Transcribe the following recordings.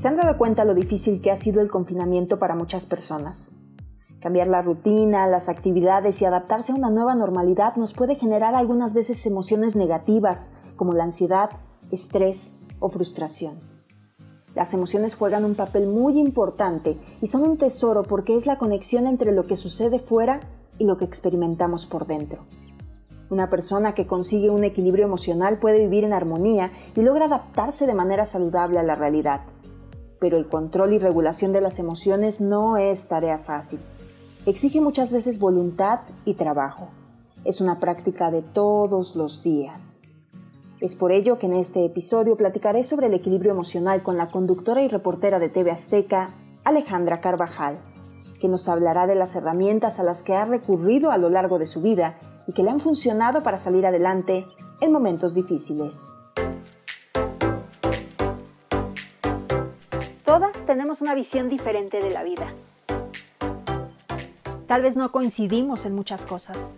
¿Se han dado cuenta lo difícil que ha sido el confinamiento para muchas personas? Cambiar la rutina, las actividades y adaptarse a una nueva normalidad nos puede generar algunas veces emociones negativas como la ansiedad, estrés o frustración. Las emociones juegan un papel muy importante y son un tesoro porque es la conexión entre lo que sucede fuera y lo que experimentamos por dentro. Una persona que consigue un equilibrio emocional puede vivir en armonía y logra adaptarse de manera saludable a la realidad. Pero el control y regulación de las emociones no es tarea fácil. Exige muchas veces voluntad y trabajo. Es una práctica de todos los días. Es por ello que en este episodio platicaré sobre el equilibrio emocional con la conductora y reportera de TV Azteca, Alejandra Carvajal, que nos hablará de las herramientas a las que ha recurrido a lo largo de su vida y que le han funcionado para salir adelante en momentos difíciles. Todas tenemos una visión diferente de la vida. Tal vez no coincidimos en muchas cosas.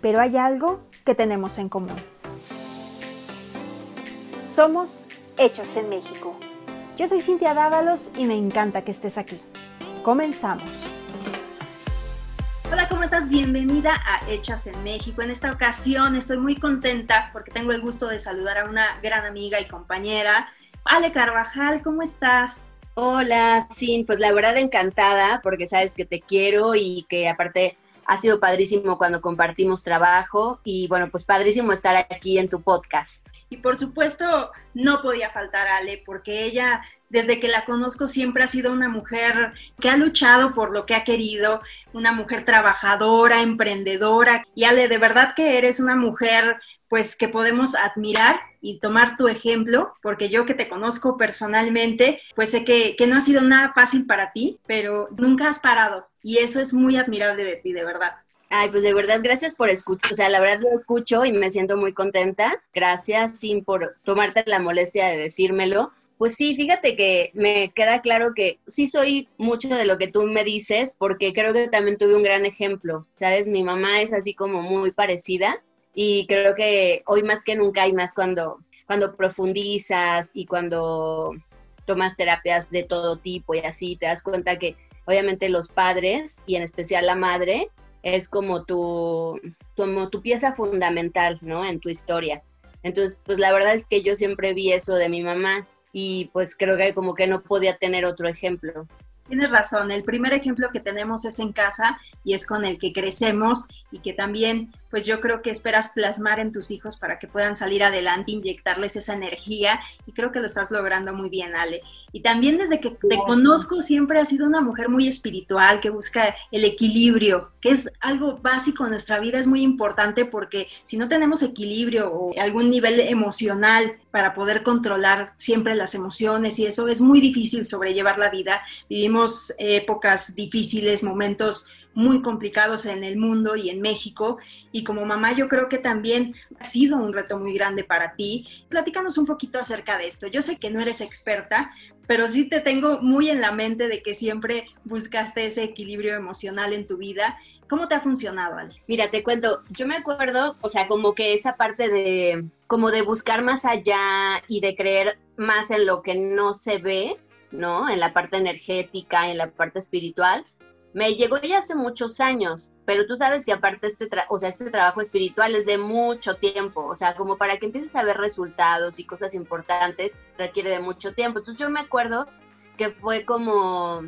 Pero hay algo que tenemos en común. Somos Hechos en México. Yo soy Cintia Dávalos y me encanta que estés aquí. Comenzamos. Hola, ¿cómo estás? Bienvenida a Hechas en México. En esta ocasión estoy muy contenta porque tengo el gusto de saludar a una gran amiga y compañera, Ale Carvajal. ¿Cómo estás? Hola, Sin, pues la verdad encantada porque sabes que te quiero y que aparte ha sido padrísimo cuando compartimos trabajo y bueno, pues padrísimo estar aquí en tu podcast. Y por supuesto, no podía faltar Ale, porque ella, desde que la conozco, siempre ha sido una mujer que ha luchado por lo que ha querido, una mujer trabajadora, emprendedora. Y Ale, de verdad que eres una mujer pues que podemos admirar y tomar tu ejemplo, porque yo que te conozco personalmente, pues sé que, que, no ha sido nada fácil para ti, pero nunca has parado y eso es muy admirable de ti, de verdad. Ay, pues de verdad, gracias por escuchar. O sea, la verdad lo escucho y me siento muy contenta. Gracias, Sin, por tomarte la molestia de decírmelo. Pues sí, fíjate que me queda claro que sí soy mucho de lo que tú me dices, porque creo que también tuve un gran ejemplo. Sabes, mi mamá es así como muy parecida y creo que hoy más que nunca hay más cuando, cuando profundizas y cuando tomas terapias de todo tipo y así, te das cuenta que obviamente los padres y en especial la madre es como tu, tu pieza fundamental, ¿no? En tu historia. Entonces, pues la verdad es que yo siempre vi eso de mi mamá y pues creo que como que no podía tener otro ejemplo. Tienes razón, el primer ejemplo que tenemos es en casa y es con el que crecemos y que también pues yo creo que esperas plasmar en tus hijos para que puedan salir adelante, inyectarles esa energía y creo que lo estás logrando muy bien, Ale. Y también desde que te conozco siempre has sido una mujer muy espiritual, que busca el equilibrio, que es algo básico en nuestra vida, es muy importante porque si no tenemos equilibrio o algún nivel emocional para poder controlar siempre las emociones y eso es muy difícil sobrellevar la vida. Vivimos épocas difíciles, momentos muy complicados en el mundo y en México. Y como mamá yo creo que también ha sido un reto muy grande para ti. Platícanos un poquito acerca de esto. Yo sé que no eres experta, pero sí te tengo muy en la mente de que siempre buscaste ese equilibrio emocional en tu vida. ¿Cómo te ha funcionado, Ale? Mira, te cuento, yo me acuerdo, o sea, como que esa parte de, como de buscar más allá y de creer más en lo que no se ve, ¿no? En la parte energética, en la parte espiritual, me llegó ya hace muchos años, pero tú sabes que aparte este, o sea, este trabajo espiritual es de mucho tiempo, o sea, como para que empieces a ver resultados y cosas importantes requiere de mucho tiempo. Entonces yo me acuerdo que fue como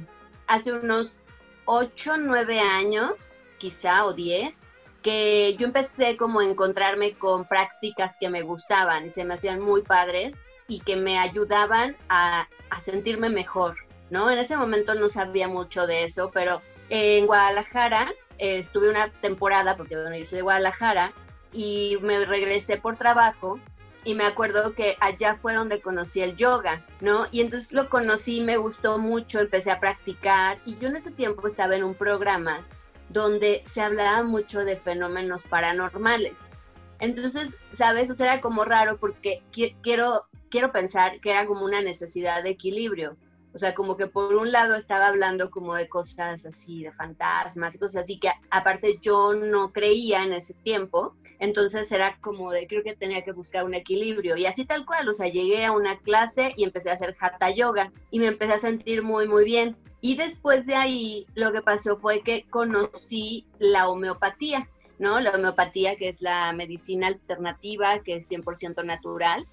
hace unos 8, 9 años, quizá, o 10, que yo empecé como a encontrarme con prácticas que me gustaban y se me hacían muy padres y que me ayudaban a, a sentirme mejor, ¿no? En ese momento no sabía mucho de eso, pero en Guadalajara eh, estuve una temporada, porque bueno, yo soy de Guadalajara, y me regresé por trabajo y me acuerdo que allá fue donde conocí el yoga, ¿no? Y entonces lo conocí, me gustó mucho, empecé a practicar y yo en ese tiempo estaba en un programa donde se hablaba mucho de fenómenos paranormales. Entonces, ¿sabes? O sea, era como raro porque quiero, quiero pensar que era como una necesidad de equilibrio. O sea, como que por un lado estaba hablando como de cosas así, de fantasmas cosas así que aparte yo no creía en ese tiempo. Entonces era como de, creo que tenía que buscar un equilibrio. Y así tal cual, o sea, llegué a una clase y empecé a hacer hatha yoga y me empecé a sentir muy, muy bien. Y después de ahí lo que pasó fue que conocí la homeopatía, ¿no? La homeopatía que es la medicina alternativa, que es 100% natural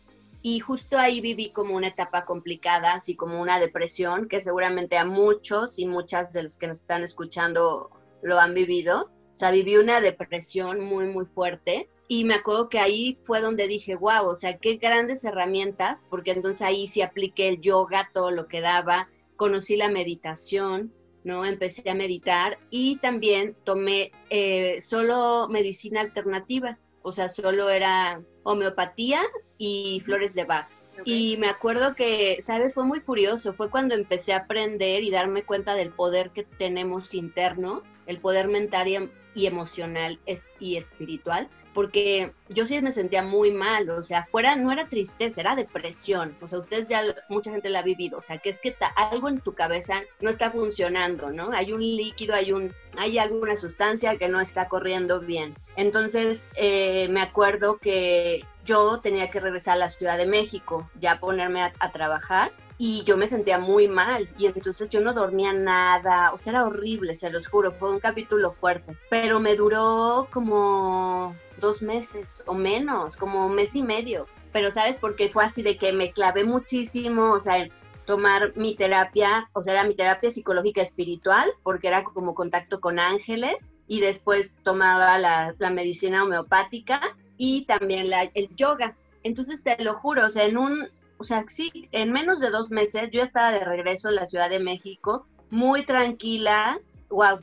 y justo ahí viví como una etapa complicada, así como una depresión, que seguramente a muchos y muchas de los que nos están escuchando lo han vivido. O sea, viví una depresión muy, muy fuerte. Y me acuerdo que ahí fue donde dije, wow, o sea, qué grandes herramientas, porque entonces ahí sí apliqué el yoga, todo lo que daba, conocí la meditación, ¿no? Empecé a meditar y también tomé eh, solo medicina alternativa, o sea, solo era homeopatía y flores de Bach. Y me acuerdo que, ¿sabes? Fue muy curioso, fue cuando empecé a aprender y darme cuenta del poder que tenemos interno, el poder mental y emocional y espiritual, porque yo sí me sentía muy mal, o sea, fuera no era tristeza, era depresión, o sea, ustedes ya, mucha gente la ha vivido, o sea, que es que algo en tu cabeza no está funcionando, ¿no? Hay un líquido, hay un, hay alguna sustancia que no está corriendo bien. Entonces, eh, me acuerdo que yo tenía que regresar a la Ciudad de México, ya ponerme a trabajar, y yo me sentía muy mal y entonces yo no dormía nada, o sea, era horrible, se los juro, fue un capítulo fuerte, pero me duró como dos meses o menos, como un mes y medio. Pero sabes, porque fue así de que me clavé muchísimo, o sea, tomar mi terapia, o sea, era mi terapia psicológica espiritual, porque era como contacto con ángeles, y después tomaba la, la medicina homeopática y también la, el yoga. Entonces, te lo juro, o sea, en un, o sea, sí, en menos de dos meses yo estaba de regreso en la Ciudad de México, muy tranquila, wow,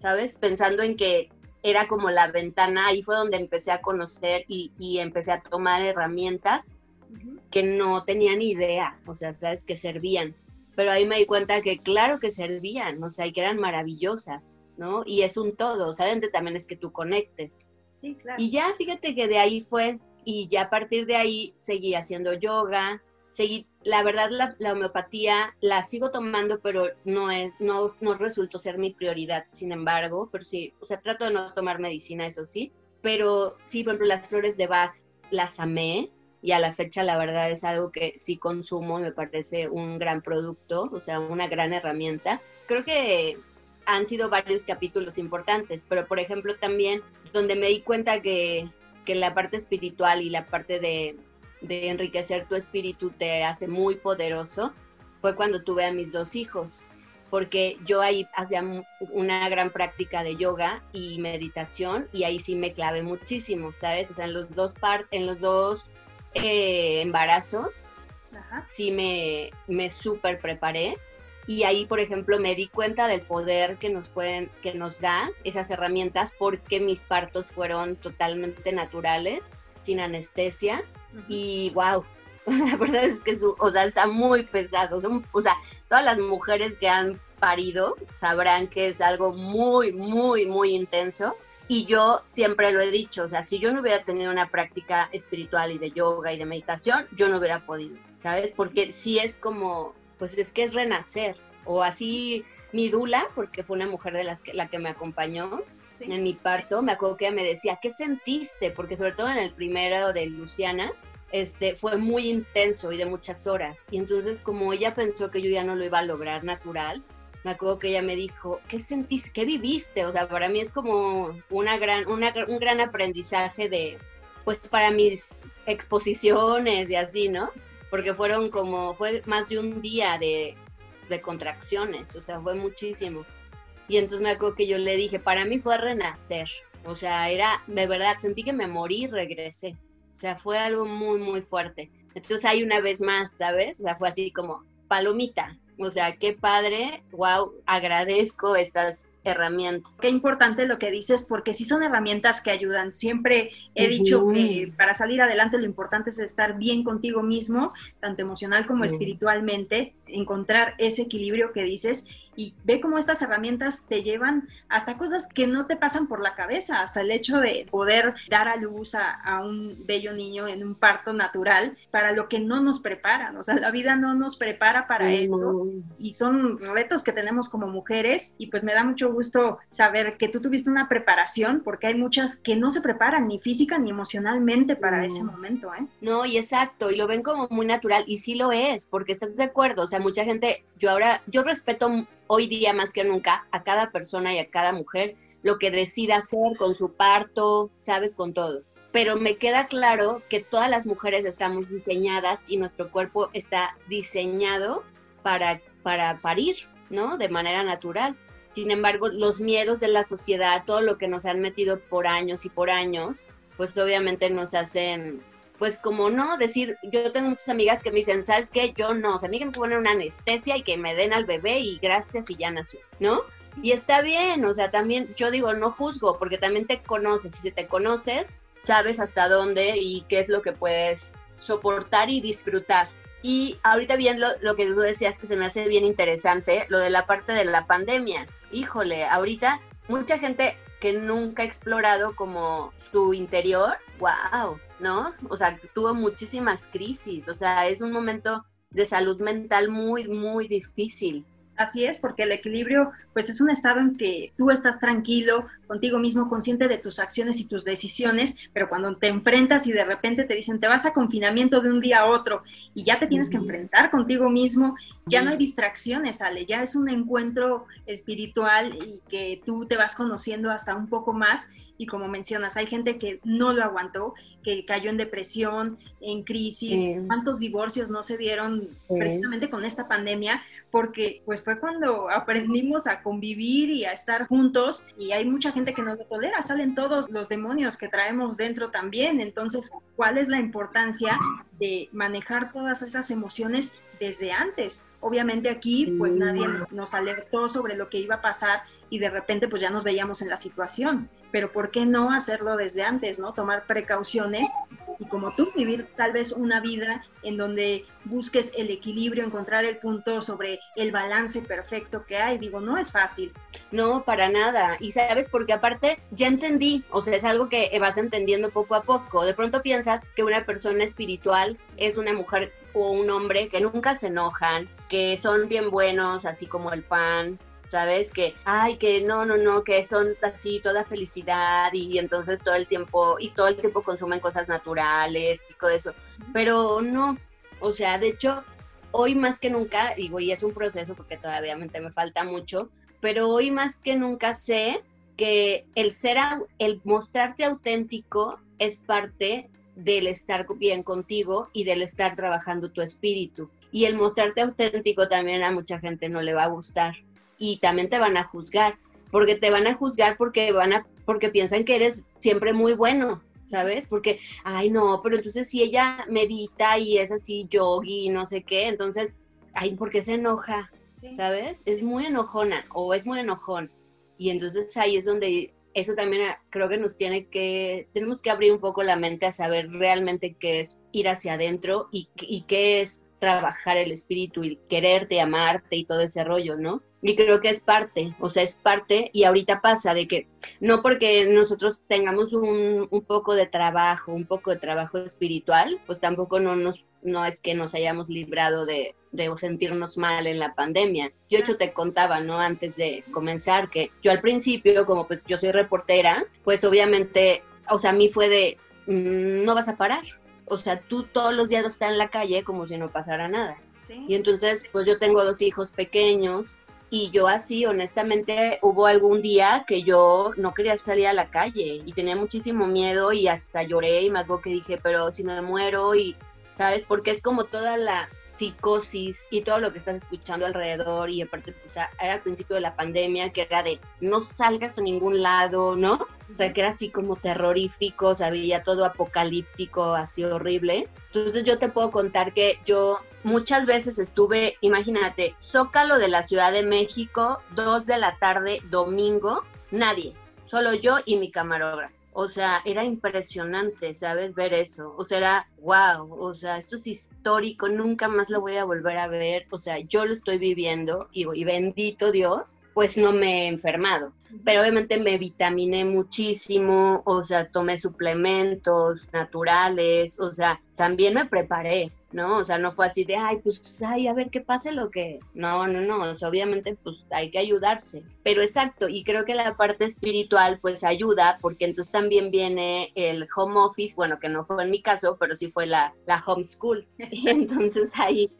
¿sabes? Pensando en que era como la ventana, ahí fue donde empecé a conocer y, empecé a tomar herramientas que no tenía ni idea, o sea, sabes que servían. Pero ahí me di cuenta que claro que servían, o sea, y que eran maravillosas, ¿no? Y es un todo, o sea, también es que tú conectes. Sí, claro. Y ya fíjate que de ahí fue, y ya a partir de ahí seguí haciendo yoga, seguí, la verdad la, homeopatía la sigo tomando, pero no, es, no, no resultó ser mi prioridad, sin embargo, pero sí, o sea, trato de no tomar medicina, eso sí, pero sí, por ejemplo, las flores de Bach las amé y a la fecha la verdad es algo que sí consumo, me parece un gran producto, o sea, una gran herramienta. Creo que han sido varios capítulos importantes, pero por ejemplo también donde me di cuenta que, que la parte espiritual y la parte de, de enriquecer tu espíritu te hace muy poderoso fue cuando tuve a mis dos hijos, porque yo ahí hacía una gran práctica de yoga y meditación y ahí sí me clavé muchísimo, ¿sabes? O sea, en los dos, en los dos eh, embarazos sí me, me súper preparé y ahí, por ejemplo, me di cuenta del poder que nos pueden, que nos da esas herramientas porque mis partos fueron totalmente naturales, sin anestesia y wow, la verdad es que su, o sea, está muy pesado. o sea, todas las mujeres que han parido sabrán que es algo muy, muy, muy intenso. Y yo siempre lo he dicho, o sea, si yo no hubiera tenido una práctica espiritual y de yoga y de meditación, yo no hubiera podido, ¿sabes? Porque si es como, pues es que es renacer. O así mi dula, porque fue una mujer de las que, la que me acompañó, en mi parto, me acuerdo que ella me decía, ¿qué sentiste? Porque sobre todo en el primero de Luciana, este, fue muy intenso y de muchas horas. Y entonces como ella pensó que yo ya no lo iba a lograr natural, me acuerdo que ella me dijo, ¿qué sentiste? ¿Qué viviste? O sea, para mí es como una gran, un gran aprendizaje de, pues para mis exposiciones y así, ¿no? Porque fueron como, fue más de un día de, de contracciones, o sea, fue muchísimo. Y entonces me acuerdo que yo le dije, para mí fue renacer. O sea, era, de verdad, sentí que me morí y regresé. O sea, fue algo muy, muy fuerte. Entonces hay una vez más, ¿sabes? O sea, fue así como palomita. O sea, qué padre, wow, agradezco estas herramientas. Qué importante lo que dices, porque sí son herramientas que ayudan. Siempre he dicho que para salir adelante lo importante es estar bien contigo mismo, tanto emocional como espiritualmente, encontrar ese equilibrio que dices y ve cómo estas herramientas te llevan hasta cosas que no te pasan por la cabeza, hasta el hecho de poder dar a luz a, un bello niño en un parto natural para lo que no nos preparan, o sea, la vida no nos prepara para esto y son retos que tenemos como mujeres y pues me da mucho gusto saber que tú tuviste una preparación porque hay muchas que no se preparan ni física ni emocionalmente para ese momento, ¿eh? No, y exacto, y lo ven como muy natural y sí lo es, porque estás de acuerdo, o sea, mucha gente, yo ahora, yo respeto hoy día más que nunca a cada persona y a cada mujer lo que decida hacer con su parto, sabes, con todo. Pero me queda claro que todas las mujeres estamos diseñadas y nuestro cuerpo está diseñado para, para parir, ¿no? De manera natural. Sin embargo, los miedos de la sociedad, todo lo que nos han metido por años y por años, pues obviamente nos hacen pues como no, decir, yo tengo muchas amigas que me dicen, ¿sabes qué? Yo no, o sea, a mí que me ponen una anestesia y que me den al bebé y gracias y ya nació, ¿no? Y está bien, o sea, también yo digo, no juzgo, porque también te conoces, y si te conoces, sabes hasta dónde y qué es lo que puedes soportar y disfrutar. Y ahorita bien lo, lo que tú decías que se me hace bien interesante, lo de la parte de la pandemia. Híjole, ahorita mucha gente que nunca ha explorado como su interior, wow, ¿no? O sea, tuvo muchísimas crisis, o sea, es un momento de salud mental muy, muy difícil. Así es, porque el equilibrio, pues es un estado en que tú estás tranquilo contigo mismo, consciente de tus acciones y tus decisiones, pero cuando te enfrentas y de repente te dicen, te vas a confinamiento de un día a otro y ya te tienes que enfrentar contigo mismo, ya no hay distracciones, Ale, ya es un encuentro espiritual y que tú te vas conociendo hasta un poco más y como mencionas, hay gente que no lo aguantó, que cayó en depresión, en crisis, cuántos divorcios no se dieron precisamente con esta pandemia, porque pues fue cuando aprendimos a convivir y a estar juntos y hay mucha gente que no lo tolera, salen todos los demonios que traemos dentro también, entonces, ¿cuál es la importancia de manejar todas esas emociones desde antes? Obviamente aquí pues nadie nos alertó sobre lo que iba a pasar y de repente pues ya nos veíamos en la situación pero ¿por qué no hacerlo desde antes, no? Tomar precauciones y como tú, vivir tal vez una vida en donde busques el equilibrio, encontrar el punto sobre el balance perfecto que hay. Digo, no es fácil. No, para nada. Y sabes, porque aparte ya entendí, o sea, es algo que vas entendiendo poco a poco. De pronto piensas que una persona espiritual es una mujer o un hombre que nunca se enojan, que son bien buenos, así como el pan, ¿sabes? Que, ay, que no, no, no, que son así toda felicidad y entonces todo el tiempo, y todo el tiempo consumen cosas naturales y todo eso. Pero no, o sea, de hecho, hoy más que nunca, digo, y es un proceso porque todavía me falta mucho, pero hoy más que nunca sé que el ser, el mostrarte auténtico es parte del estar bien contigo y del estar trabajando tu espíritu. Y el mostrarte auténtico también a mucha gente no le va a gustar y también te van a juzgar, porque te van a juzgar porque van a, porque piensan que eres siempre muy bueno, ¿sabes? Porque, ay no, pero entonces si ella medita y es así yogi y no sé qué, entonces, ay, ¿por qué se enoja? ¿Sabes? Es muy enojona o es muy enojón. Y entonces ahí es donde eso también ah, creo que nos tiene que, tenemos que abrir un poco la mente a saber realmente qué es ir hacia adentro y, y qué es trabajar el espíritu y quererte, amarte y todo ese rollo, ¿no? Y creo que es parte, o sea, es parte y ahorita pasa de que no porque nosotros tengamos un, un, poco de trabajo, un poco de trabajo espiritual, pues tampoco no, nos, no es que nos hayamos librado de, de sentirnos mal en la pandemia. Yo hecho te contaba, ¿no? Antes de comenzar, que yo al principio, como pues yo soy reportera, pues obviamente, o sea, a mí fue de, mm, no vas a parar. O sea, tú todos los días estás en la calle como si no pasara nada. Y entonces, pues yo tengo dos hijos pequeños, y yo así, honestamente, hubo algún día que yo no quería salir a la calle y tenía muchísimo miedo y hasta lloré y me acuerdo que dije, pero si me muero y, ¿sabes? Porque es como toda la psicosis y todo lo que estás escuchando alrededor y aparte, pues, era al principio de la pandemia que era de no salgas a ningún lado, ¿no? O sea, que era así como terrorífico, o sea, veía todo apocalíptico, así horrible. Entonces yo te puedo contar que yo muchas veces estuve, imagínate, Zócalo de la Ciudad de México, dos de la tarde, domingo, nadie, solo yo y mi camarógrafo. O sea, era impresionante, ¿sabes? Ver eso. O sea, era wow. O sea, esto es histórico, nunca más lo voy a volver a ver. O sea, yo lo estoy viviendo y, y bendito Dios, pues no me he enfermado. Pero obviamente me vitaminé muchísimo, o sea, tomé suplementos naturales, o sea, también me preparé. ¿No? O sea, no fue así de, ay, pues, ay, a ver qué pase lo que... No, no, no, o sea, obviamente, pues hay que ayudarse. Pero exacto, y creo que la parte espiritual, pues ayuda, porque entonces también viene el home office, bueno, que no fue en mi caso, pero sí fue la, la homeschool. entonces ahí,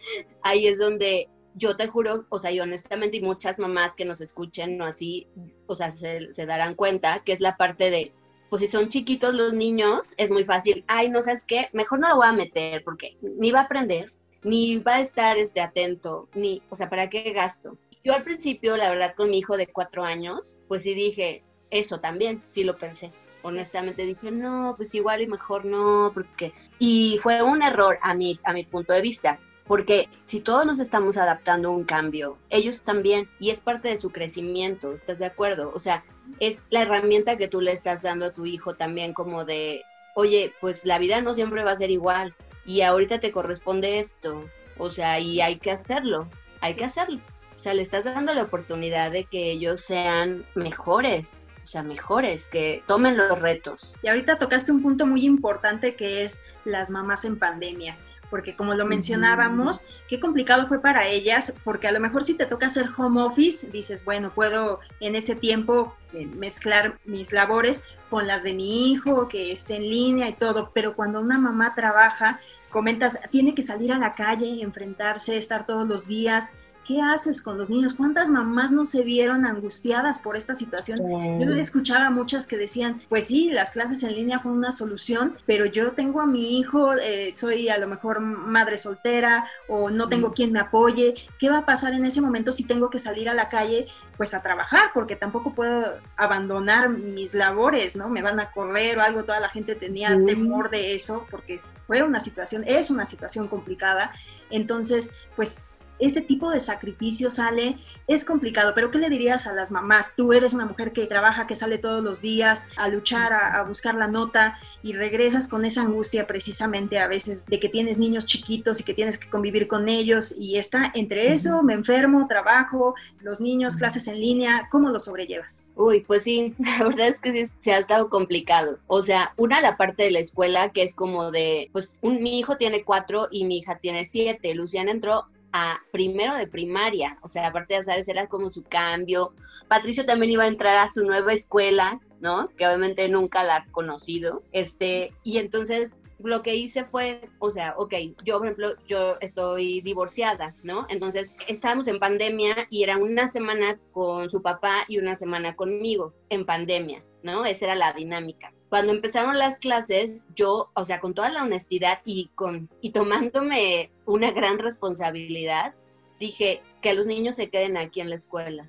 ahí es donde yo te juro, o sea, y honestamente, y muchas mamás que nos escuchen, no así, o sea, se, se darán cuenta que es la parte de pues si son chiquitos los niños, es muy fácil, ay, no sabes qué, mejor no lo voy a meter porque ni va a aprender, ni va a estar este, atento, ni, o sea, ¿para qué gasto? Yo al principio, la verdad, con mi hijo de cuatro años, pues sí dije, eso también, sí lo pensé. Honestamente dije, no, pues igual y mejor no, porque... Y fue un error a mi, a mi punto de vista, porque si todos nos estamos adaptando a un cambio, ellos también, y es parte de su crecimiento, ¿estás de acuerdo? O sea, es la herramienta que tú le estás dando a tu hijo también como de, oye, pues la vida no siempre va a ser igual, y ahorita te corresponde esto, o sea, y hay que hacerlo, hay que hacerlo. O sea, le estás dando la oportunidad de que ellos sean mejores, o sea, mejores, que tomen los retos. Y ahorita tocaste un punto muy importante que es las mamás en pandemia porque como lo mencionábamos, qué complicado fue para ellas, porque a lo mejor si te toca hacer home office, dices, bueno, puedo en ese tiempo eh, mezclar mis labores con las de mi hijo, que esté en línea y todo, pero cuando una mamá trabaja, comentas, tiene que salir a la calle, enfrentarse, estar todos los días, ¿qué haces con los niños? ¿Cuántas mamás no se vieron angustiadas por esta situación? Yo le escuchaba a muchas que decían, pues sí, las clases en línea fue una solución, pero yo tengo a mi hijo, eh, soy a lo mejor madre soltera o no tengo quien me apoye. ¿Qué va a pasar en ese momento si tengo que salir a la calle? pues a trabajar, porque tampoco puedo abandonar mis labores, ¿no? Me van a correr o algo, toda la gente tenía temor de eso, porque fue una situación, es una situación complicada. Entonces, pues ese tipo de sacrificio sale, es complicado, pero ¿qué le dirías a las mamás? Tú eres una mujer que trabaja, que sale todos los días a luchar, a, buscar la nota y regresas con esa angustia precisamente a veces de que tienes niños chiquitos y que tienes que convivir con ellos y está entre eso, me enfermo, trabajo, los niños, clases en línea, ¿cómo lo sobrellevas? Uy, pues sí, la verdad es que se ha estado complicado. O sea, una la parte de la escuela que es como de, pues mi hijo tiene cuatro y mi hija tiene siete. Luciana entró a primero de primaria, o sea, aparte de sabes, era como su cambio. Patricio también iba a entrar a su nueva escuela, ¿no? Que obviamente nunca la ha conocido. Este, y entonces lo que hice fue, o sea, ok, yo por ejemplo, yo estoy divorciada, ¿no? Entonces estábamos en pandemia y era una semana con su papá y una semana conmigo en pandemia, ¿no? Esa era la dinámica cuando empezaron las clases, yo, o sea, con toda la honestidad y, con, y tomándome una gran responsabilidad, dije que los niños se queden aquí en la escuela,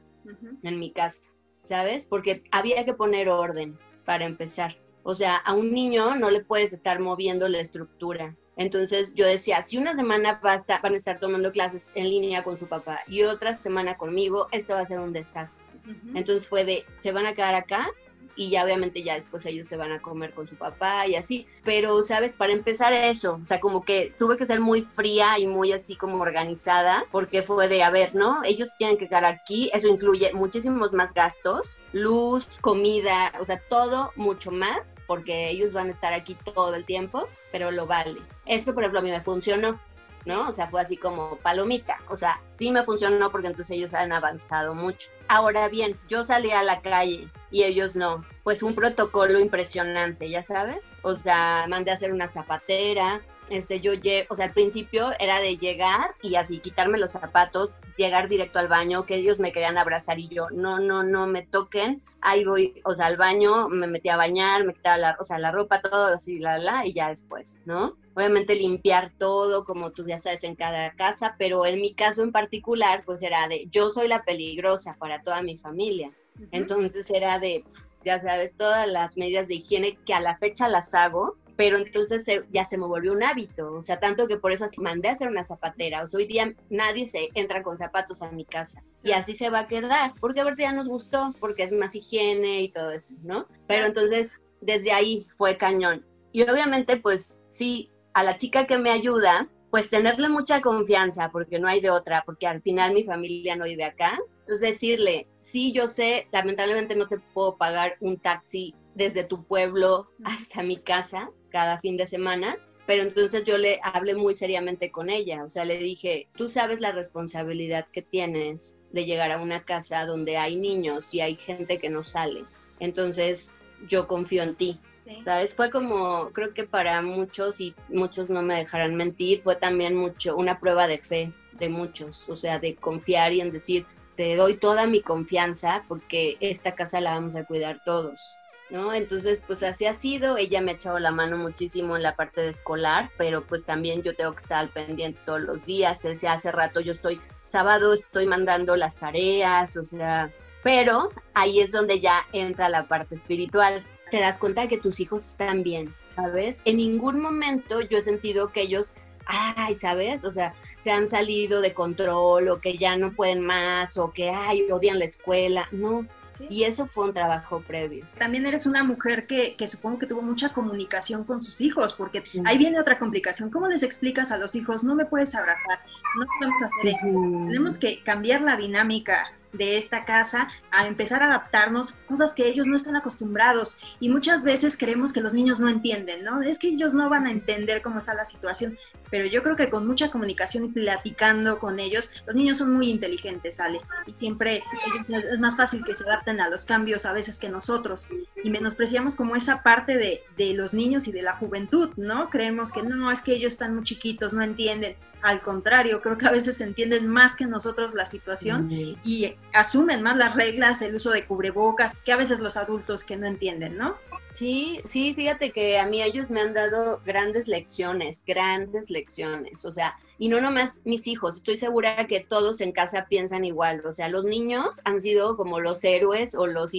en mi casa, ¿sabes? Porque había que poner orden para empezar. O sea, a un niño no le puedes estar moviendo la estructura. Entonces yo decía, si una semana va van a estar tomando clases en línea con su papá y otra semana conmigo, esto va a ser un desastre. Entonces fue de, se van a quedar acá y ya obviamente ya después ellos se van a comer con su papá y así. Pero, ¿sabes? Para empezar eso, o sea, como que tuve que ser muy fría y muy así como organizada, porque fue de, a ver, ¿no? Ellos tienen que estar aquí, eso incluye muchísimos más gastos, luz, comida, o sea, todo mucho más, porque ellos van a estar aquí todo el tiempo, pero lo vale. Esto, por ejemplo, a mí me funcionó. ¿No? O sea, fue así como palomita. O sea, sí me funcionó porque entonces ellos han avanzado mucho. Ahora bien, yo salí a la calle y ellos no. Pues un protocolo impresionante, ya sabes. O sea, mandé a hacer una zapatera, este, yo llegué, o sea, al principio era de llegar y así quitarme los zapatos, llegar directo al baño, que ellos me querían abrazar y yo, no, no, no me toquen, ahí voy, o sea, al baño, me metí a bañar, me quitaba la, o sea, la ropa, todo así, la, la, y ya después, ¿no? Obviamente limpiar todo, como tú ya sabes, en cada casa, pero en mi caso en particular, pues era de, yo soy la peligrosa para toda mi familia. Entonces era de, ya sabes, todas las medidas de higiene que a la fecha las hago, pero entonces ya se me volvió un hábito, o sea, tanto que por eso mandé a hacer una zapatera, o sea, hoy día nadie se entra con zapatos a mi casa y así se va a quedar, porque a ver ya nos gustó, porque es más higiene y todo eso, ¿no? Pero entonces desde ahí fue cañón. Y obviamente, pues sí, a la chica que me ayuda, pues tenerle mucha confianza, porque no hay de otra, porque al final mi familia no vive acá. Entonces decirle, sí, yo sé, lamentablemente no te puedo pagar un taxi desde tu pueblo hasta mi casa cada fin de semana, pero entonces yo le hablé muy seriamente con ella, o sea, le dije, tú sabes la responsabilidad que tienes de llegar a una casa donde hay niños y hay gente que no sale. Entonces, yo confío en ti. ¿Sabes? Fue como, creo que para muchos, y muchos no me dejarán mentir, fue también mucho una prueba de fe de muchos, o sea, de confiar y en decir, te doy toda mi confianza porque esta casa la vamos a cuidar todos. ¿No? Entonces, pues así ha sido. Ella me ha echado la mano muchísimo en la parte escolar, pero pues también yo tengo que estar al pendiente todos los días. Te decía hace rato, yo estoy, sábado estoy mandando las tareas, o sea, pero ahí es donde ya entra la parte espiritual te das cuenta de que tus hijos están bien, ¿sabes? En ningún momento yo he sentido que ellos, ay, ¿sabes? O sea, se han salido de control o que ya no pueden más o que, ay, odian la escuela. No, Y eso fue un trabajo previo. También eres una mujer que, que, supongo que tuvo mucha comunicación con sus hijos, porque ahí viene otra complicación. ¿Cómo les explicas a los hijos, no me puedes abrazar, no podemos hacer esto? Tenemos que cambiar la dinámica de esta casa a empezar a adaptarnos cosas que ellos no están acostumbrados y muchas veces creemos que los niños no entienden, ¿no? Es que ellos no van a entender cómo está la situación, pero yo creo que con mucha comunicación y platicando con ellos, los niños son muy inteligentes, Ale, y siempre es más fácil que se adapten a los cambios a veces que nosotros y menospreciamos como esa parte de, de los niños y de la juventud, ¿no? Creemos que no, es que ellos están muy chiquitos, no entienden. Al contrario, creo que a veces entienden más que nosotros la situación y asumen más las reglas, el uso de cubrebocas, que a veces los adultos que no entienden, ¿no? Sí, sí, fíjate que a mí ellos me han dado grandes lecciones, grandes lecciones, o sea, y no nomás mis hijos, estoy segura que todos en casa piensan igual, o sea, los niños han sido como los héroes o los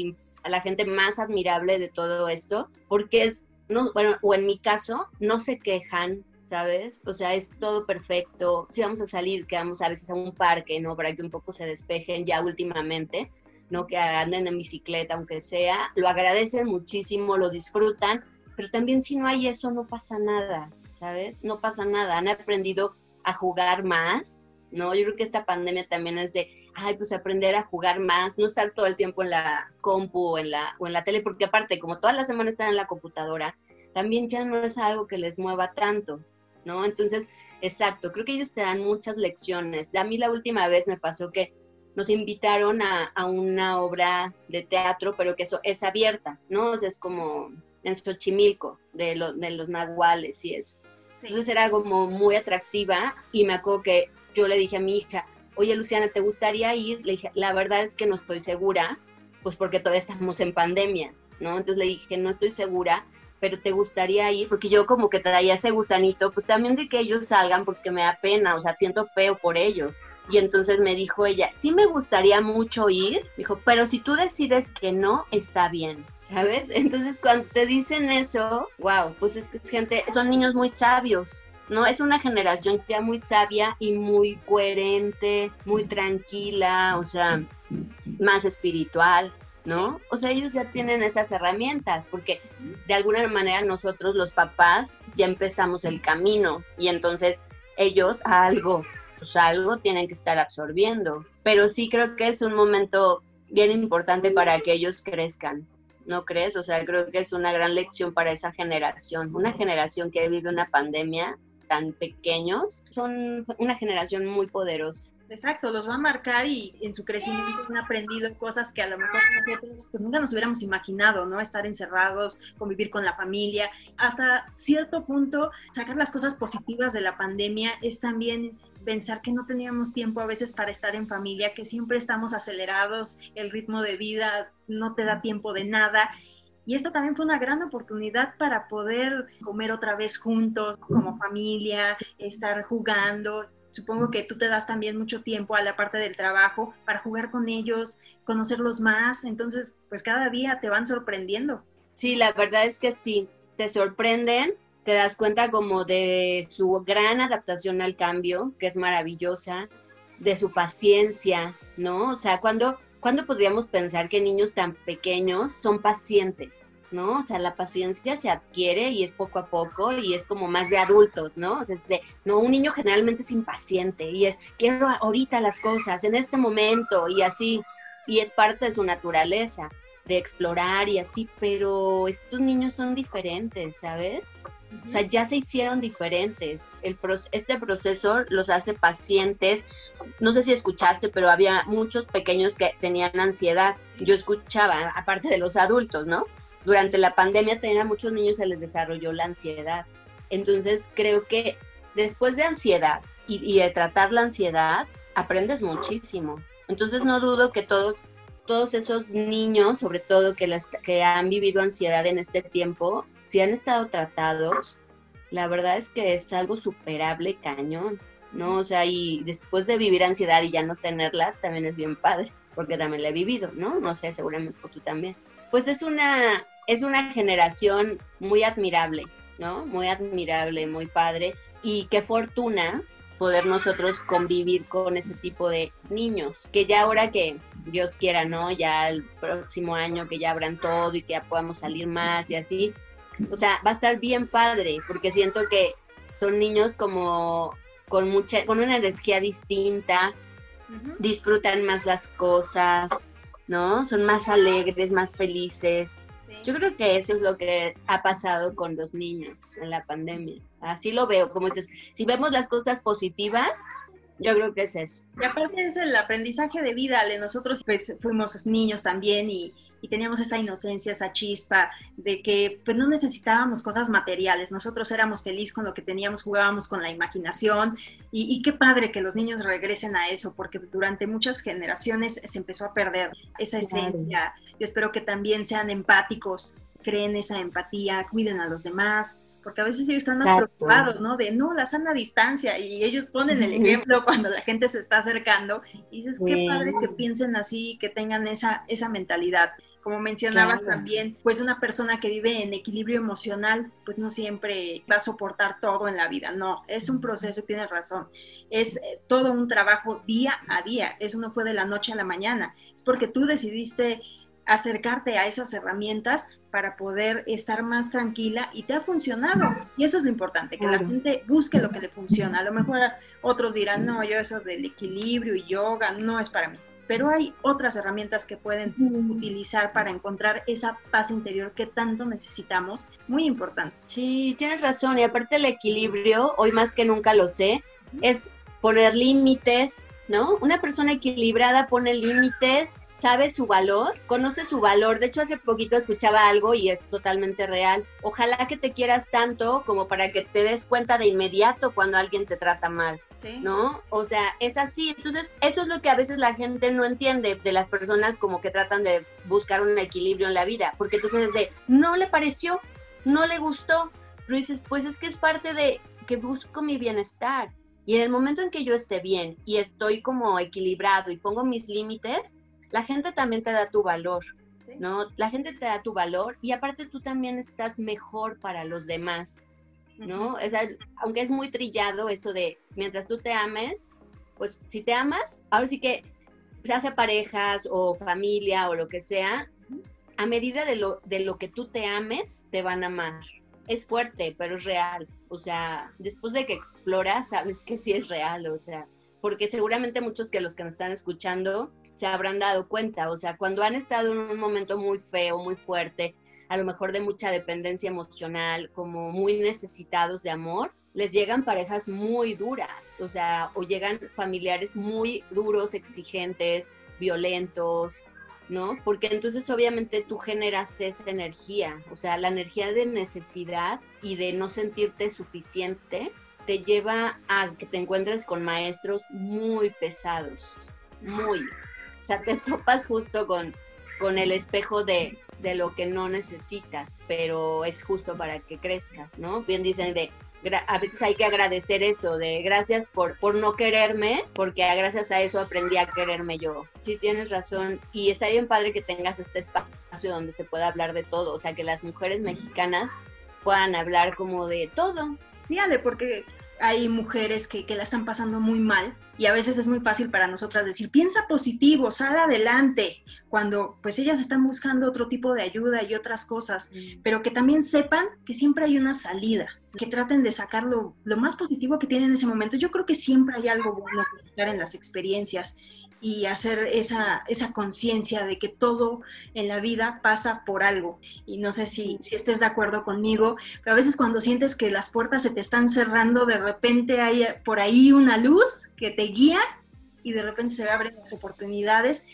la gente más admirable de todo esto, porque es, no, bueno, o en mi caso, no se quejan, ¿sabes? O sea, es todo perfecto. Si vamos a salir, que vamos a veces a un parque, ¿no? Para que un poco se despejen ya últimamente, ¿no? Que anden en bicicleta, aunque sea, lo agradecen muchísimo, lo disfrutan, pero también si no hay eso, no pasa nada, ¿sabes? No pasa nada. Han aprendido a jugar más, ¿no? Yo creo que esta pandemia también es de, ay, pues aprender a jugar más, no estar todo el tiempo en la compu o en la, o en la tele, porque aparte, como toda la semana están en la computadora, también ya no es algo que les mueva tanto, ¿no? Entonces, exacto, creo que ellos te dan muchas lecciones. A mí la última vez me pasó que nos invitaron a, una obra de teatro, pero que eso es abierta, ¿no? O sea, es como en Xochimilco, de, de los nahuales y eso. Entonces era como muy atractiva y me acuerdo que yo le dije a mi hija, oye Luciana, ¿te gustaría ir? Le dije, la verdad es que no estoy segura, pues porque todavía estamos en pandemia, ¿no? Entonces le dije, no estoy segura, pero te gustaría ir, porque yo como que traía ese gusanito, pues también de que ellos salgan, porque me da pena, o sea, siento feo por ellos. Y entonces me dijo ella, sí me gustaría mucho ir, dijo, pero si tú decides que no, está bien, ¿sabes? Entonces cuando te dicen eso, wow, pues es que es gente, son niños muy sabios, ¿no? Es una generación ya muy sabia y muy coherente, muy tranquila, o sea, más espiritual. ¿No? O sea, ellos ya tienen esas herramientas, porque de alguna manera nosotros los papás ya empezamos el camino y entonces ellos algo, pues algo tienen que estar absorbiendo. Pero sí creo que es un momento bien importante para que ellos crezcan, ¿no crees? O sea, creo que es una gran lección para esa generación, una generación que vive una pandemia tan pequeños, son una generación muy poderosa. Exacto, los va a marcar y en su crecimiento han aprendido cosas que a lo mejor nosotros pues, nunca nos hubiéramos imaginado, ¿no? Estar encerrados, convivir con la familia. Hasta cierto punto, sacar las cosas positivas de la pandemia es también pensar que no teníamos tiempo a veces para estar en familia, que siempre estamos acelerados, el ritmo de vida no te da tiempo de nada. Y esto también fue una gran oportunidad para poder comer otra vez juntos, como familia, estar jugando supongo que tú te das también mucho tiempo a la parte del trabajo para jugar con ellos, conocerlos más, entonces pues cada día te van sorprendiendo. Sí, la verdad es que sí, te sorprenden, te das cuenta como de su gran adaptación al cambio, que es maravillosa, de su paciencia, ¿no? O sea, cuando, ¿cuándo podríamos pensar que niños tan pequeños son pacientes? ¿No? O sea, la paciencia se adquiere y es poco a poco y es como más de adultos, ¿no? O sea, no, un niño generalmente es impaciente y es, quiero ahorita las cosas, en este momento y así, y es parte de su naturaleza de explorar y así, pero estos niños son diferentes, ¿sabes? O sea, ya se hicieron diferentes. El este proceso los hace pacientes. No sé si escuchaste, pero había muchos pequeños que tenían ansiedad. Yo escuchaba, aparte de los adultos, ¿no? Durante la pandemia a muchos niños se les desarrolló la ansiedad. Entonces creo que después de ansiedad y, y de tratar la ansiedad, aprendes muchísimo. Entonces no dudo que todos todos esos niños, sobre todo que, las, que han vivido ansiedad en este tiempo, si han estado tratados, la verdad es que es algo superable, cañón, ¿no? O sea, y después de vivir ansiedad y ya no tenerla, también es bien padre, porque también la he vivido, ¿no? No sé, seguramente tú también. Pues es una, es una generación muy admirable, ¿no? Muy admirable, muy padre. Y qué fortuna poder nosotros convivir con ese tipo de niños, que ya ahora que Dios quiera, ¿no? Ya el próximo año que ya abran todo y que ya podamos salir más y así, o sea, va a estar bien padre, porque siento que son niños como con mucha, con una energía distinta, disfrutan más las cosas, ¿no? Son más alegres, más felices. Yo creo que eso es lo que ha pasado con los niños en la pandemia. Así lo veo, como dices, si vemos las cosas positivas, yo creo que es eso. Y aparte es el aprendizaje de vida, de nosotros pues fuimos niños también y, y teníamos esa inocencia, esa chispa de que pues no necesitábamos cosas materiales, nosotros éramos felices con lo que teníamos, jugábamos con la imaginación y, qué padre que los niños regresen a eso, porque durante muchas generaciones se empezó a perder esa esencia. Yo espero que también sean empáticos, creen esa empatía, cuiden a los demás, porque a veces ellos están más preocupados, ¿no? De no, la sana distancia, y ellos ponen el ejemplo cuando la gente se está acercando, y dices, qué padre que piensen así, que tengan esa, esa mentalidad. Como mencionabas también, pues una persona que vive en equilibrio emocional, pues no siempre va a soportar todo en la vida, no, es un proceso, tienes razón, es eh, todo un trabajo día a día, eso no fue de la noche a la mañana, es porque tú decidiste acercarte a esas herramientas para poder estar más tranquila y te ha funcionado. Y eso es lo importante, que la gente busque lo que le funciona. A lo mejor otros dirán, no, yo eso del equilibrio y yoga no es para mí. Pero hay otras herramientas que pueden utilizar para encontrar esa paz interior que tanto necesitamos, muy importante. Sí, tienes razón. Y aparte el equilibrio, hoy más que nunca lo sé, es poner límites, ¿no? Una persona equilibrada pone límites, sabe su valor, conoce su valor. De hecho, hace poquito escuchaba algo y es totalmente real. Ojalá que te quieras tanto como para que te des cuenta de inmediato cuando alguien te trata mal, ¿no? O sea, es así. Entonces, eso es lo que a veces la gente no entiende de las personas como que tratan de buscar un equilibrio en la vida, porque entonces es de, no le pareció, no le gustó, pero dices, pues es que es parte de que busco mi bienestar y en el momento en que yo esté bien y estoy como equilibrado y pongo mis límites, la gente también te da tu valor, ¿no? La gente te da tu valor y aparte tú también estás mejor para los demás, ¿no? aunque es muy trillado eso de mientras tú te ames, pues si te amas, ahora sí que se hace parejas o familia o lo que sea, a medida de lo, de lo que tú te ames, te van a amar, es fuerte, pero es real. O sea, después de que exploras, sabes que sí es real, o sea, porque seguramente muchos que los que nos están escuchando se habrán dado cuenta, o sea, cuando han estado en un momento muy feo, muy fuerte, a lo mejor de mucha dependencia emocional, como muy necesitados de amor, les llegan parejas muy duras, o sea, o llegan familiares muy duros, exigentes, violentos, ¿no? Porque entonces obviamente tú generas esa energía, o sea, la energía de necesidad y de no sentirte suficiente te lleva a que te encuentres con maestros muy pesados, muy. O sea, te topas justo con, con el espejo de, de lo que no necesitas, pero es justo para que crezcas, ¿no? Bien dicen de a veces hay que agradecer eso, de gracias por, por no quererme, porque gracias a eso aprendí a quererme yo. Sí, tienes razón. Y está bien padre que tengas este espacio donde se pueda hablar de todo, o sea, que las mujeres mexicanas puedan hablar como de todo. Sí, Ale, porque hay mujeres que, que, la están pasando muy mal y a veces es muy fácil para nosotras decir, piensa positivo, sal adelante, cuando pues ellas están buscando otro tipo de ayuda y otras cosas, mm. pero que también sepan que siempre hay una salida, que traten de sacar lo, lo, más positivo que tienen en ese momento. Yo creo que siempre hay algo bueno que sacar en las experiencias y hacer esa, esa conciencia de que todo en la vida pasa por algo. Y no sé si, si, estés de acuerdo conmigo, pero a veces cuando sientes que las puertas se te están cerrando, de repente hay por ahí una luz que te guía y de repente se abren las oportunidades.